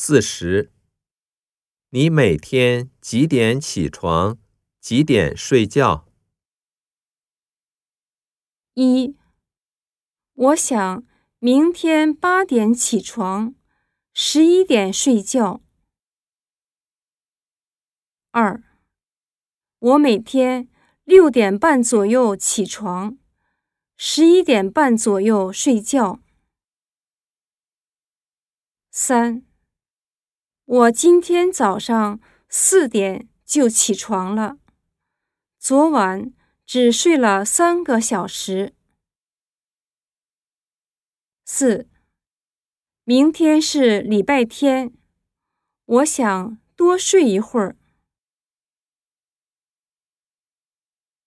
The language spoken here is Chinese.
四十。你每天几点起床？几点睡觉？一，我想明天八点起床，十一点睡觉。二，我每天六点半左右起床，十一点半左右睡觉。三，我今天早上四点就起床了，昨晚只睡了三个小时。四，明天是礼拜天，我想多睡一会儿。